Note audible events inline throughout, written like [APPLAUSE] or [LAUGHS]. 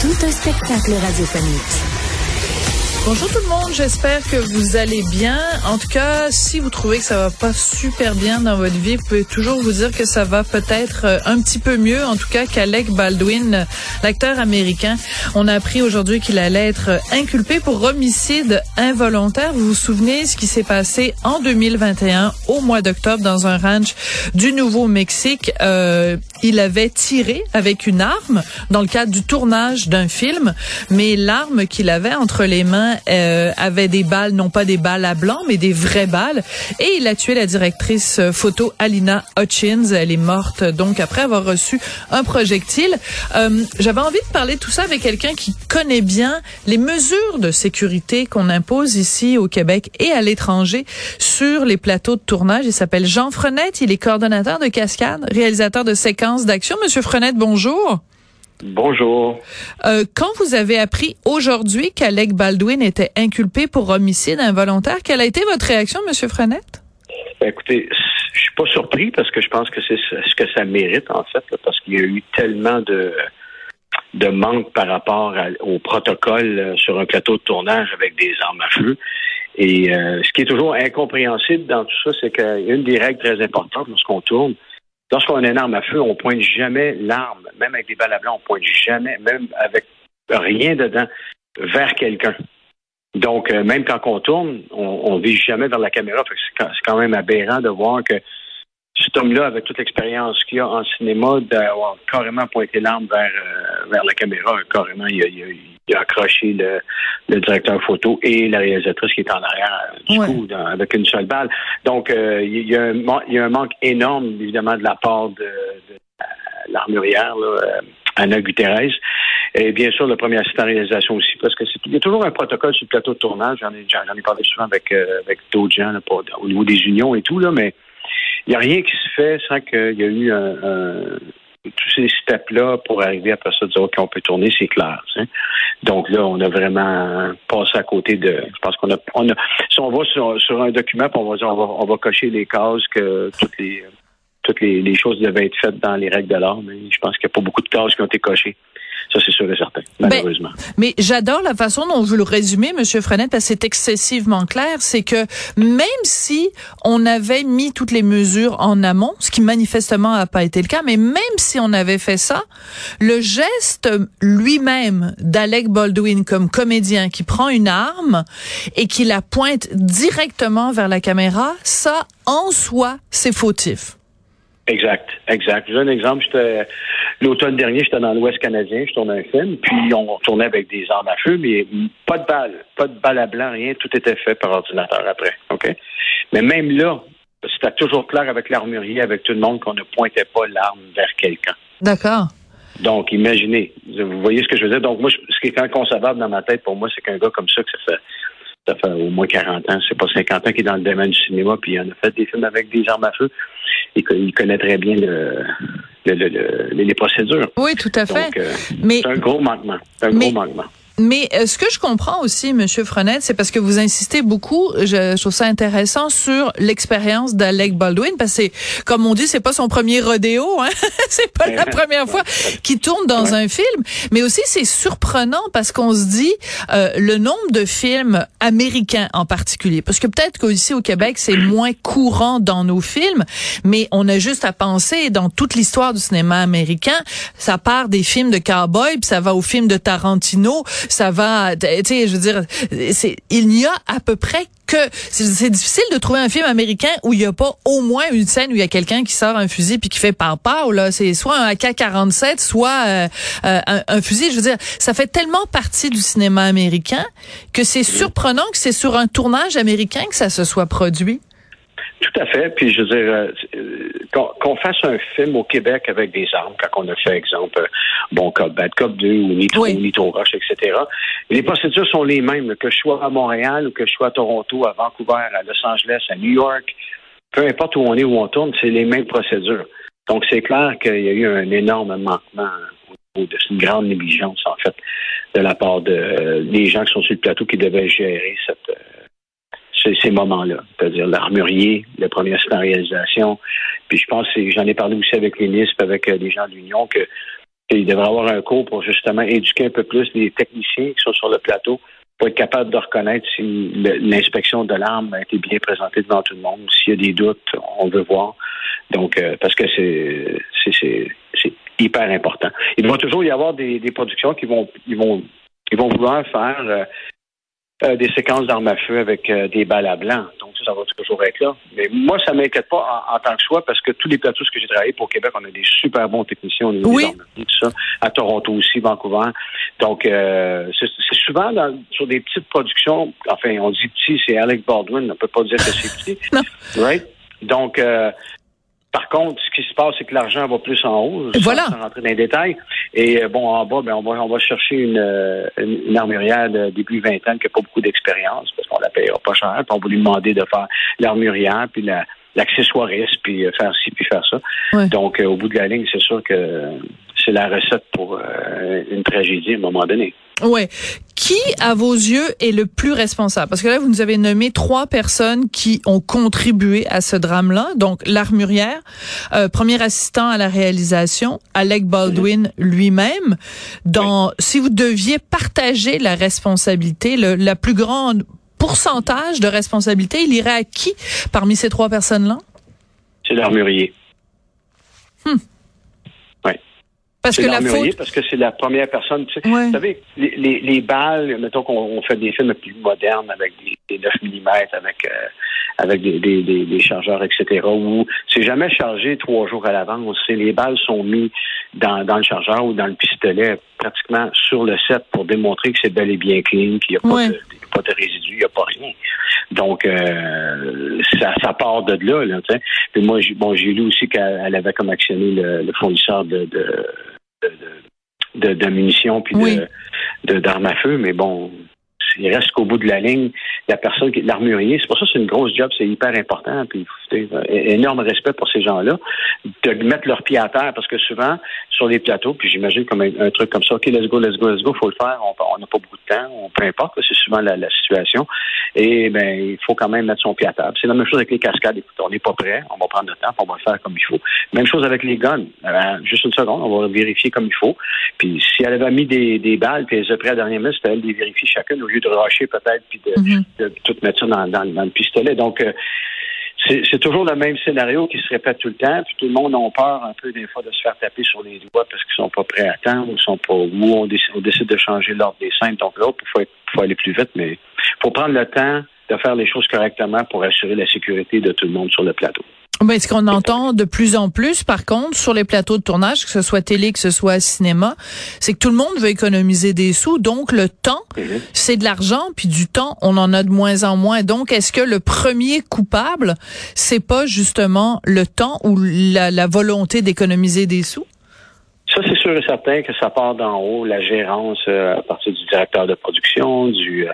Tout un spectacle radiophonique. Bonjour tout le monde, j'espère que vous allez bien. En tout cas, si vous trouvez que ça va pas super bien dans votre vie, vous pouvez toujours vous dire que ça va peut-être euh, un petit peu mieux, en tout cas qu'Alec Baldwin, l'acteur américain. On a appris aujourd'hui qu'il allait être inculpé pour homicide involontaire. Vous vous souvenez ce qui s'est passé en 2021 au mois d'octobre dans un ranch du Nouveau-Mexique. Euh, il avait tiré avec une arme dans le cadre du tournage d'un film, mais l'arme qu'il avait entre les mains euh, avait des balles, non pas des balles à blanc, mais des vraies balles. Et il a tué la directrice photo Alina Hutchins. Elle est morte donc après avoir reçu un projectile. Euh, J'avais envie de parler de tout ça avec quelqu'un qui connaît bien les mesures de sécurité qu'on impose ici au Québec et à l'étranger sur les plateaux de tournage. Il s'appelle Jean Frenette. Il est coordonnateur de Cascade, réalisateur de séquences d'action. Monsieur Frenette, bonjour. Bonjour. Euh, quand vous avez appris aujourd'hui qu'Alec Baldwin était inculpé pour homicide involontaire, quelle a été votre réaction, Monsieur Frenette? Ben, écoutez, je suis pas surpris parce que je pense que c'est ce que ça mérite en fait, parce qu'il y a eu tellement de de manque par rapport au protocole euh, sur un plateau de tournage avec des armes à feu. Et euh, ce qui est toujours incompréhensible dans tout ça, c'est qu'une des règles très importantes lorsqu'on tourne, Lorsqu'on a une arme à feu, on pointe jamais l'arme, même avec des balles à blanc, on pointe jamais, même avec rien dedans, vers quelqu'un. Donc, euh, même quand on tourne, on, ne vise jamais vers la caméra. C'est quand même aberrant de voir que cet homme-là, avec toute l'expérience qu'il a en cinéma, d'avoir carrément pointé l'arme vers, euh, vers la caméra, carrément, il a, accroché le, directeur photo et la réalisatrice qui est en arrière du coup avec une seule balle. Donc, euh, il, y a un, il y a un manque énorme, évidemment, de la part de, l'armurière, euh, Anna Guterres. Et bien sûr, le premier assistant réalisation aussi, parce que il y a toujours un protocole sur le plateau de tournage. J'en ai, j'en ai parlé souvent avec, avec d'autres gens au niveau des unions et tout, là, mais il n'y a rien qui se fait sans qu'il y ait eu tous ces steps-là pour arriver après ça, dire, OK, on peut tourner, c'est clair. Donc là, on a vraiment passé à côté de. Je pense qu'on a, on a. Si on va sur, un document, on va dire, on va, on va cocher les cases que toutes les toutes les, choses devaient être faites dans les règles de l'art, mais je pense qu'il n'y a pas beaucoup de cases qui ont été cochées. Ça, c'est sûr et certain, ben, malheureusement. mais j'adore la façon dont vous le résumez, Monsieur Frenette, parce que c'est excessivement clair. C'est que même si on avait mis toutes les mesures en amont, ce qui manifestement n'a pas été le cas, mais même si on avait fait ça, le geste lui-même d'Alec Baldwin comme comédien qui prend une arme et qui la pointe directement vers la caméra, ça, en soi, c'est fautif. Exact, exact. J'ai un exemple. L'automne dernier, j'étais dans l'Ouest canadien, je tournais un film, puis on tournait avec des armes à feu, mais pas de balles, pas de balles à blanc, rien. Tout était fait par ordinateur après. OK? Mais même là, c'était toujours clair avec l'armurier, avec tout le monde, qu'on ne pointait pas l'arme vers quelqu'un. D'accord. Donc, imaginez. Vous voyez ce que je veux dire? Donc, moi, ce qui est inconcevable dans ma tête, pour moi, c'est qu'un gars comme ça, que ça fait ça fait au moins 40 ans, c'est pas 50 ans qu'il est dans le domaine du cinéma, puis il en a fait des films avec des armes à feu. Et il connaît très bien le, les procédures. Oui, tout à fait. Euh, Mais c'est un gros manquement. un gros manquement. Mais euh, ce que je comprends aussi, Monsieur Frenette, c'est parce que vous insistez beaucoup, je, trouve ça intéressant sur l'expérience d'Alec Baldwin, parce que comme on dit, c'est pas son premier rodéo, hein? [LAUGHS] c'est pas la première fois qu'il tourne dans un film. Mais aussi, c'est surprenant parce qu'on se dit euh, le nombre de films américains en particulier, parce que peut-être qu'ici au Québec c'est moins courant dans nos films, mais on a juste à penser dans toute l'histoire du cinéma américain, ça part des films de cowboy, puis ça va aux films de Tarantino ça va, tu sais, je veux dire, c'est, il n'y a à peu près que c'est difficile de trouver un film américain où il n'y a pas au moins une scène où il y a quelqu'un qui sort un fusil puis qui fait par par là. C'est soit un AK-47 soit euh, euh, un, fusil. Je veux dire ça fait tellement partie du cinéma américain que c'est surprenant que c'est sur un tournage américain que ça se soit produit. Tout à fait. Puis je veux dire, euh, qu'on fasse un film au Québec avec des armes, quand on a fait, exemple, Bon Cop, Bad Cop 2 ou Nitro, Nitro Rush, etc. Les procédures sont les mêmes, que je sois à Montréal ou que je sois à Toronto, à Vancouver, à Los Angeles, à New York, peu importe où on est, où on tourne, c'est les mêmes procédures. Donc, c'est clair qu'il y a eu un énorme manquement de une grande négligence, en fait, de la part de, des gens qui sont sur le plateau qui devaient gérer cette, ces, moments-là, c'est-à-dire l'armurier, le premier assistant réalisation. Puis je pense, j'en ai parlé aussi avec les avec euh, des gens de l'Union, que qu'il devrait avoir un cours pour justement éduquer un peu plus les techniciens qui sont sur le plateau pour être capable de reconnaître si l'inspection de l'arme a été bien présentée devant tout le monde. S'il y a des doutes, on veut voir. Donc, euh, parce que c'est hyper important. Il va toujours y avoir des, productions qui vont ils vont vont vouloir faire euh, euh, des séquences d'armes à feu avec euh, des balles à blanc. Donc ça, ça va toujours être là. Mais moi, ça m'inquiète pas en, tant que soi parce que tous les plateaux que j'ai travaillé pour Québec, on a des super bons techniciens au niveau oui. des tout ça. À Toronto aussi, Vancouver. Donc euh, c'est souvent dans, sur des petites productions. Enfin, on dit petit, c'est Alec Baldwin. On peut pas dire que c'est [LAUGHS] petit. non. Right? Donc, euh, par contre, ce qui se passe, c'est que l'argent va plus en haut. Voilà. Sans rentrer dans les détails. Et euh, bon, en bas, ben, on va on va chercher une, euh, une, armurière de début vingtaine qui n'a pas beaucoup d'expérience parce qu'on la payera pas cher. Puis on va lui demander de faire l'armurière puis la l'accessoiriste, puis euh, faire ci, puis faire ça. Donc, au bout de la ligne, c'est sûr que c'est la recette pour une tragédie à un moment donné. Ouais. Qui, à vos yeux, est le plus responsable? Parce que là, vous nous avez nommé trois personnes qui ont contribué à ce drame-là. Donc, l'armurière, euh, premier assistant à la réalisation, Alec Baldwin lui-même. Dans, si vous deviez partager la responsabilité, le, la plus grande pourcentage de responsabilité, il irait à qui parmi ces trois personnes-là? C'est l'armurier. Hmm. Parce que la faute... parce que c'est la première personne. Tu sais, Vous savez, les, les, les, balles, mettons qu'on fait des films plus modernes avec des, des 9 mm, avec euh, avec des, des, des, chargeurs, etc. Où c'est jamais chargé trois jours à l'avance. Les balles sont mises dans, dans le chargeur ou dans le pistolet pratiquement sur le set pour démontrer que c'est bel et bien clean, qu'il n'y a pas, de, pas de résidus, il n'y a pas rien. Donc euh, ça, ça part de là. là. Puis moi, bon, j'ai lu aussi qu'elle avait comme actionné le, le fournisseur de, de de, de, munitions puis de d'armes à feu, mais bon, il reste qu'au bout de la ligne, la personne qui l'armurier, c'est pour ça que c'est une grosse job, c'est hyper important. Puis énorme respect pour ces gens-là, de mettre leur pied à terre, parce que souvent, sur les plateaux, puis j'imagine comme un, truc comme ça, OK, let's go, let's go, let's go, faut le faire, on n'a pas beaucoup de temps, peu importe, c'est souvent la, situation. Et ben, il faut quand même mettre son pied à terre. C'est la même chose avec les cascades. Écoute, on n'est pas prêt, on va prendre le temps, on va le faire comme il faut. Même chose avec les guns. Euh, juste une seconde, on va vérifier comme il faut. Puis si elle avait mis des, balles, puis elle a pris à la dernière minute, c'était elle de les vérifier chacune au lieu de rusher peut-être, puis de, mm-hmm. de, tout mettre ça dans, dans, dans le pistolet. Donc, euh, c'est toujours le même scénario qui se répète tout le temps, puis tout le monde a peur un peu des fois de se faire taper sur les doigts parce qu'ils sont pas prêts à attendre, ou sont pas ou on décide, de changer l'ordre des scènes. Donc là, il faut, faut, aller plus vite, mais il faut prendre le temps de faire les choses correctement pour assurer la sécurité de tout le monde sur le plateau. Ben, ce qu'on entend de plus en plus, par contre, sur les plateaux de tournage, que ce soit télé, que ce soit cinéma, c'est que tout le monde veut économiser des sous. Donc, le temps, mhm. c'est de l'argent, puis du temps, on en a de moins en moins. Donc, est-ce que le premier coupable, c'est pas justement le temps ou la, volonté d'économiser des sous? Ça, c'est sûr et certain que ça part d'en haut, la gérance euh, à partir du directeur de production, du... Euh,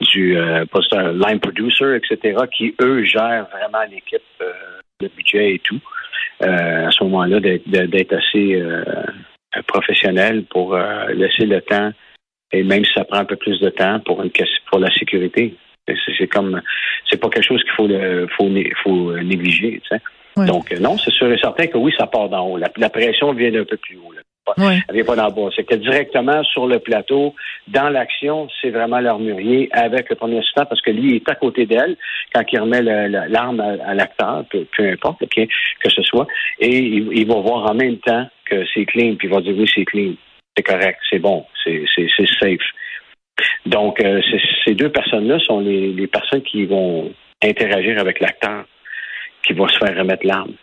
du euh, line producer, etc., qui, eux, gèrent vraiment l'équipe le budget et tout, euh, à ce moment-là, d'être assez euh, professionnel pour euh, laisser le temps, et même si ça prend un peu plus de temps pour, une, pour la sécurité. C'est comme, c'est pas quelque chose qu'il faut, faut, faut négliger. Tu sais. Donc, non, c'est sûr et certain que oui, ça part d'en haut. La, la pression vient d'un peu plus haut. Là. Elle vient pas d'en bas. C'est que directement sur le plateau, dans l'action, c'est vraiment l'armurier avec le premier assistant parce que lui, il est à côté d'elle quand il remet l'arme à, l'acteur, peu, importe que ce soit, et il, va voir en même temps que c'est clean, puis il va dire oui, c'est clean, c'est correct, c'est bon, c'est safe. Donc, euh, ces deux personnes-là sont les, les personnes qui vont interagir avec l'acteur qui va se faire remettre l'arme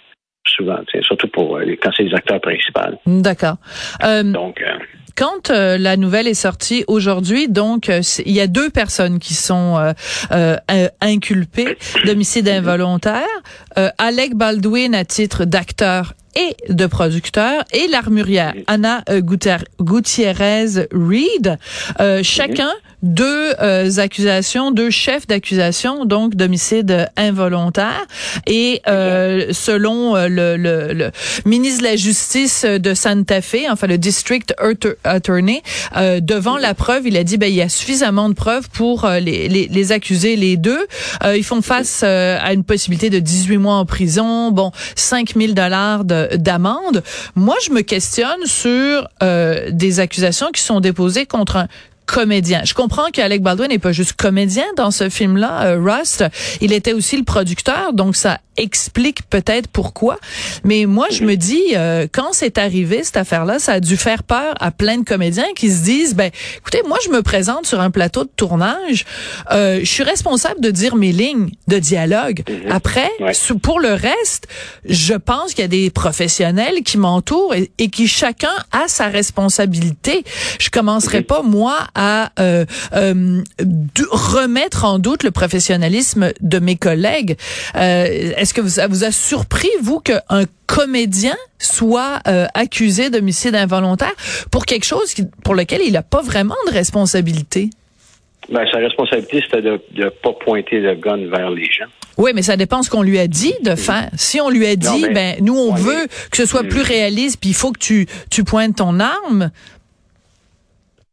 souvent, surtout pour euh, quand c'est les acteurs principaux. D'accord. Euh, Donc, euh, quand euh, la nouvelle est sortie aujourd'hui, donc euh, il y a deux personnes qui sont euh, inculpées d'homicide involontaire. Alec Baldwin à titre d'acteur et de producteur et l'armurière Anna Gutiérrez Reed, chacun deux euh, accusations, deux chefs d'accusation, donc d'homicide involontaire. Et euh, selon euh, le, le, le, ministre de la Justice de Santa Fe, enfin le District Attorney, devant la preuve, il a dit ben il y a suffisamment de preuves pour les, les, les, accuser les deux. ils font face à une possibilité de 18 mois en prison, bon 5000 dollars d'amende. Moi, je me questionne sur des accusations qui sont déposées contre un comédien. Je comprends qu'Alec Baldwin n'est pas juste comédien dans ce film-là, euh, Rust. Il était aussi le producteur, donc ça explique peut-être pourquoi. Mais moi, je me dis, euh, quand c'est arrivé cette affaire-là, ça a dû faire peur à plein de comédiens qui se disent, ben, écoutez, moi, je me présente sur un plateau de tournage, euh, je suis responsable de dire mes lignes de dialogue. Mhm. Après, pour le reste, je pense qu'il y a des professionnels qui m'entourent et, qui chacun a sa responsabilité. Je commencerai mhm. pas moi à euh, euh, remettre en doute le professionnalisme de mes collègues. Euh, Est-ce que ça vous a surpris, vous, qu'un comédien soit euh, accusé d'homicide involontaire pour quelque chose qui, pour lequel il n'a pas vraiment de responsabilité? Ben, sa responsabilité, c'était de ne pas pointer le gun vers les gens. Oui, mais ça dépend ce qu'on lui a dit de faire. Si on lui a dit, ben nous on veut que ce soit plus réaliste, puis il faut que tu tu pointes ton arme.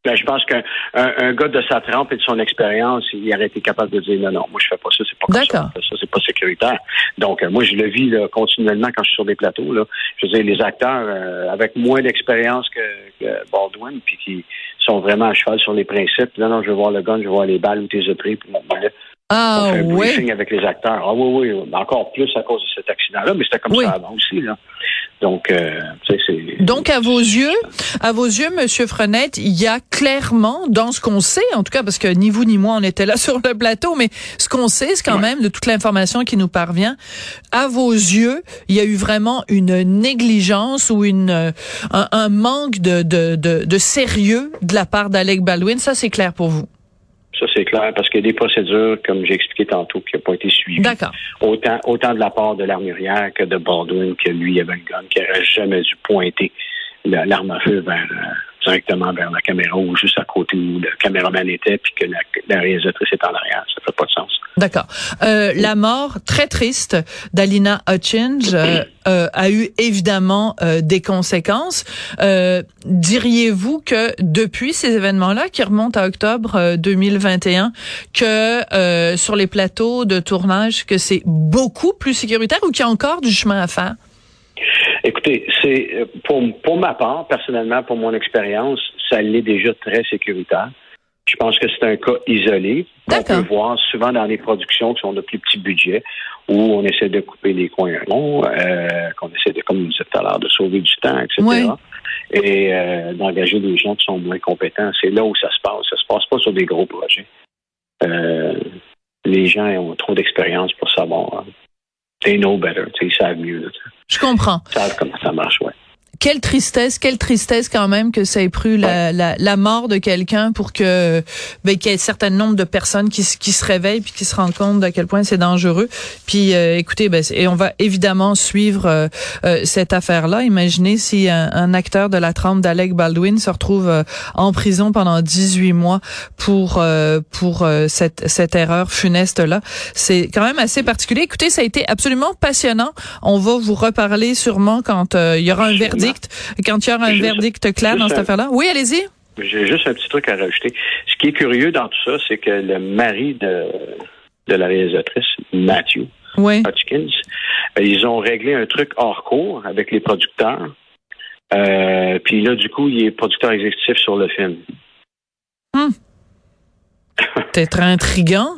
Ben, je pense qu'un un, gars de sa trempe et de son expérience, il aurait été capable de dire non, non, moi je fais pas ça, c'est pas comme ça, ça c'est pas sécuritaire. Donc euh, moi je le vis là, continuellement quand je suis sur des plateaux. Là. Je veux dire, les acteurs euh, avec moins d'expérience que, que, Baldwin, puis qui sont vraiment à cheval sur les principes. Non, non, je veux voir le gun, je veux voir les balles où t'es pris, puis ah, on fait un oui. avec les acteurs. Ah oui, oui, encore plus à cause de cet accident-là, mais c'était comme ça avant aussi. Là. Donc, euh, c'est. Donc, à vos yeux, à vos yeux, Monsieur Frenette, il y a clairement, dans ce qu'on sait, en tout cas, parce que ni vous ni moi on était là [LAUGHS] sur le plateau, mais ce qu'on sait, c'est quand même de toute l'information qui nous parvient. À vos yeux, il y a eu vraiment une négligence ou une un, un manque de, de, de, de sérieux de la part d'Alec Baldwin. Ça, c'est clair pour vous. Ça, c'est clair, parce qu'il y a des procédures, comme j'ai expliqué tantôt, qui n'ont pas été suivies. D'accord. Autant, autant de la part de l'armurière que de Baldwin, que lui avait le gun, qui n'aurait jamais dû pointer l'arme à feu vers, euh, directement vers la caméra ou juste à côté où le caméraman était, puis que la, réalisatrice est en arrière. Ça fait pas de sens. D'accord. Euh, la mort très triste d'Alina Hutchins euh, euh, a eu évidemment des conséquences. Diriez-vous que depuis ces événements-là, qui remontent à octobre 2021, que sur les plateaux de tournage, que c'est beaucoup plus sécuritaire ou qu'il y a encore du chemin à faire? Écoutez, c'est euh, pour, pour ma part, personnellement, pour mon expérience, ça l'est déjà très sécuritaire. Je pense que c'est un cas isolé qu'on peut voir souvent dans les productions qui sont de plus petits budgets, où on essaie de couper les coins ronds, euh, qu'on essaie de, comme vous disiez tout à l'heure, de sauver du temps, etc. Et euh, d'engager des gens qui sont moins compétents. C'est là où ça se passe. Ça se passe pas sur des gros projets. Euh, les gens ont trop d'expérience pour savoir. They know better. Ils savent mieux. Je comprends. Savent comment ça marche, ouais quelle tristesse, quelle tristesse quand même que ça ait pris la, la, la mort de quelqu'un pour que ben, qu'il y ait un certain nombre de personnes qui, qui se réveillent puis qui se rendent compte à quel point c'est dangereux. Puis euh, écoutez, ben, et on va évidemment suivre euh, euh, cette affaire-là. Imaginez si un, acteur de la trempe d'Alec Baldwin se retrouve en prison pendant 18 mois pour pour cette cette erreur funeste là. C'est quand même assez particulier. Écoutez, ça a été absolument passionnant. On va vous reparler sûrement quand il y aura un verdict quand il y aura un verdict clair dans cette affaire-là. Oui, allez-y. J'ai juste un petit truc à rajouter. Ce qui est curieux dans tout ça, c'est que le mari de, de la réalisatrice, Matthew Hutchins, ben, ils ont réglé un truc hors cours avec les producteurs. Euh, puis là, du coup, il est producteur exécutif sur le film. Hum. [LAUGHS] Peut-être intriguant.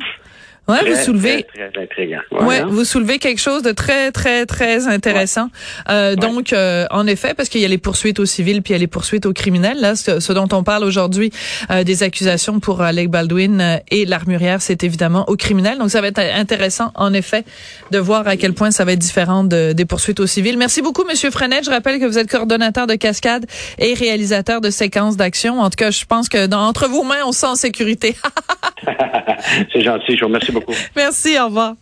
Ouais, Très, vous soulevez. Très, très intriguant. Ouais, vous soulevez quelque chose de très, très, très intéressant. Euh, Donc, euh, en effet, parce qu'il y a les poursuites au civil puis il y a les poursuites au criminel. Là, ce, ce dont on parle aujourd'hui, euh, des accusations pour Alec Baldwin euh, et l'armurière, c'est évidemment au criminel. Donc, ça va être intéressant, en effet, de voir à quel point ça va être différent de- des poursuites au civil. Merci beaucoup, Monsieur Frenette. Je rappelle que vous êtes coordonnateur de cascade et réalisateur de séquences d'action. En tout cas, je pense que dans, entre vos mains, on se sent en sécurité. [LAUGHS] [LAUGHS] C'est gentil. Je vous remercie beaucoup. Merci, au revoir.